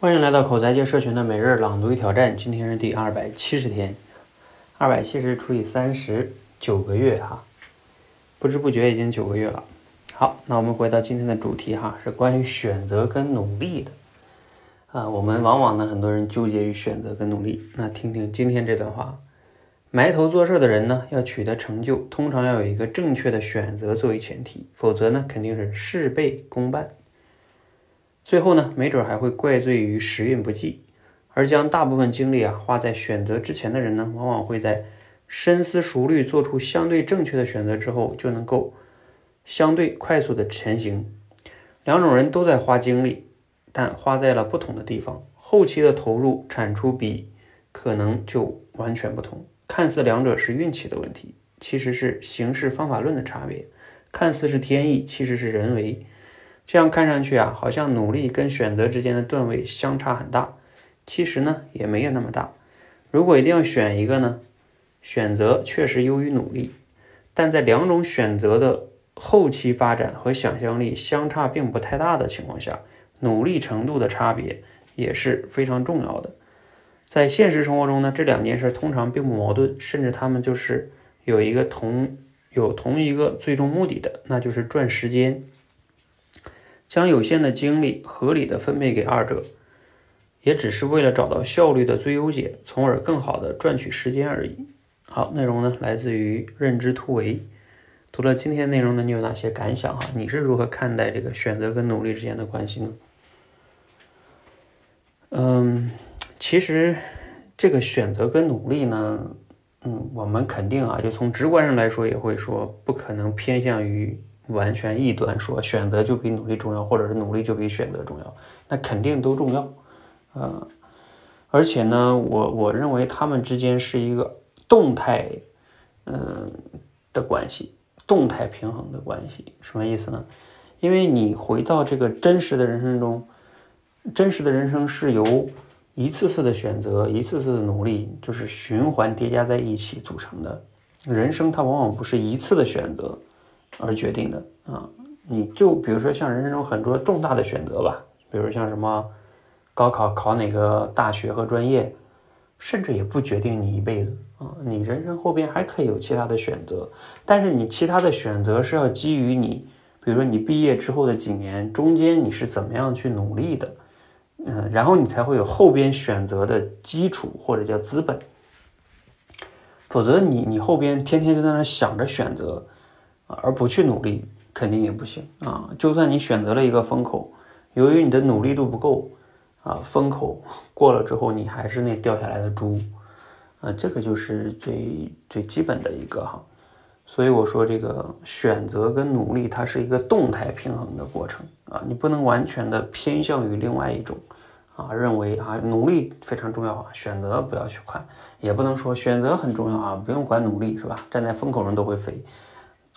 欢迎来到口才界社群的每日朗读与挑战，今天是第二百七十天，二百七十除以三十，九个月哈，不知不觉已经九个月了。好，那我们回到今天的主题哈，是关于选择跟努力的啊。我们往往呢，很多人纠结于选择跟努力。那听听今天这段话，埋头做事的人呢，要取得成就，通常要有一个正确的选择作为前提，否则呢，肯定是事倍功半。最后呢，没准还会怪罪于时运不济，而将大部分精力啊花在选择之前的人呢，往往会在深思熟虑做出相对正确的选择之后，就能够相对快速的前行。两种人都在花精力，但花在了不同的地方，后期的投入产出比可能就完全不同。看似两者是运气的问题，其实是形式方法论的差别；看似是天意，其实是人为。这样看上去啊，好像努力跟选择之间的段位相差很大，其实呢也没有那么大。如果一定要选一个呢，选择确实优于努力，但在两种选择的后期发展和想象力相差并不太大的情况下，努力程度的差别也是非常重要的。在现实生活中呢，这两件事通常并不矛盾，甚至他们就是有一个同有同一个最终目的的，那就是赚时间。将有限的精力合理的分配给二者，也只是为了找到效率的最优解，从而更好的赚取时间而已。好，内容呢来自于认知突围。读了今天内容呢，你有哪些感想哈？你是如何看待这个选择跟努力之间的关系呢？嗯，其实这个选择跟努力呢，嗯，我们肯定啊，就从直观上来说，也会说不可能偏向于。完全异端说选择就比努力重要，或者是努力就比选择重要，那肯定都重要，呃，而且呢，我我认为他们之间是一个动态，嗯的关系，动态平衡的关系，什么意思呢？因为你回到这个真实的人生中，真实的人生是由一次次的选择，一次次的努力，就是循环叠加在一起组成的。人生它往往不是一次的选择。而决定的。啊，你就比如说像人生中很多重大的选择吧，比如像什么高考考哪个大学和专业，甚至也不决定你一辈子。啊，你人生后边还可以有其他的选择，但是你其他的选择是要基于你，比如说你毕业之后的几年中间你是怎么样去努力的，嗯，然后你才会有后边选择的基础或者叫资本，否则你你后边天天就在那想着选择。而不去努力，肯定也不行啊！就算你选择了一个风口，由于你的努力度不够啊，风口过了之后，你还是那掉下来的猪啊！这个就是最最基本的一个哈。所以我说，这个选择跟努力，它是一个动态平衡的过程啊！你不能完全的偏向于另外一种啊，认为啊努力非常重要啊，选择不要去看，也不能说选择很重要啊，不用管努力是吧？站在风口上都会飞。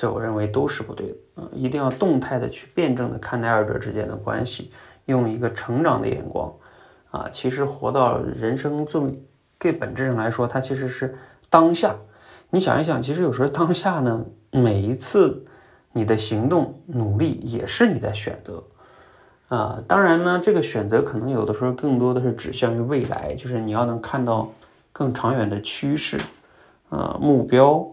这我认为都是不对的，嗯，一定要动态的去辩证的看待二者之间的关系，用一个成长的眼光，啊，其实活到人生最最本质上来说，它其实是当下。你想一想，其实有时候当下呢，每一次你的行动努力也是你的选择，啊，当然呢，这个选择可能有的时候更多的是指向于未来，就是你要能看到更长远的趋势，呃，目标。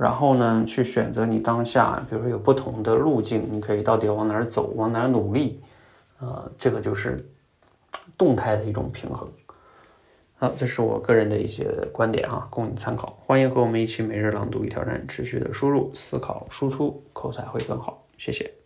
然后呢，去选择你当下，比如说有不同的路径，你可以到底往哪儿走，往哪儿努力，呃，这个就是动态的一种平衡。好，这是我个人的一些观点啊，供你参考。欢迎和我们一起每日朗读与挑战，持续的输入、思考、输出，口才会更好。谢谢。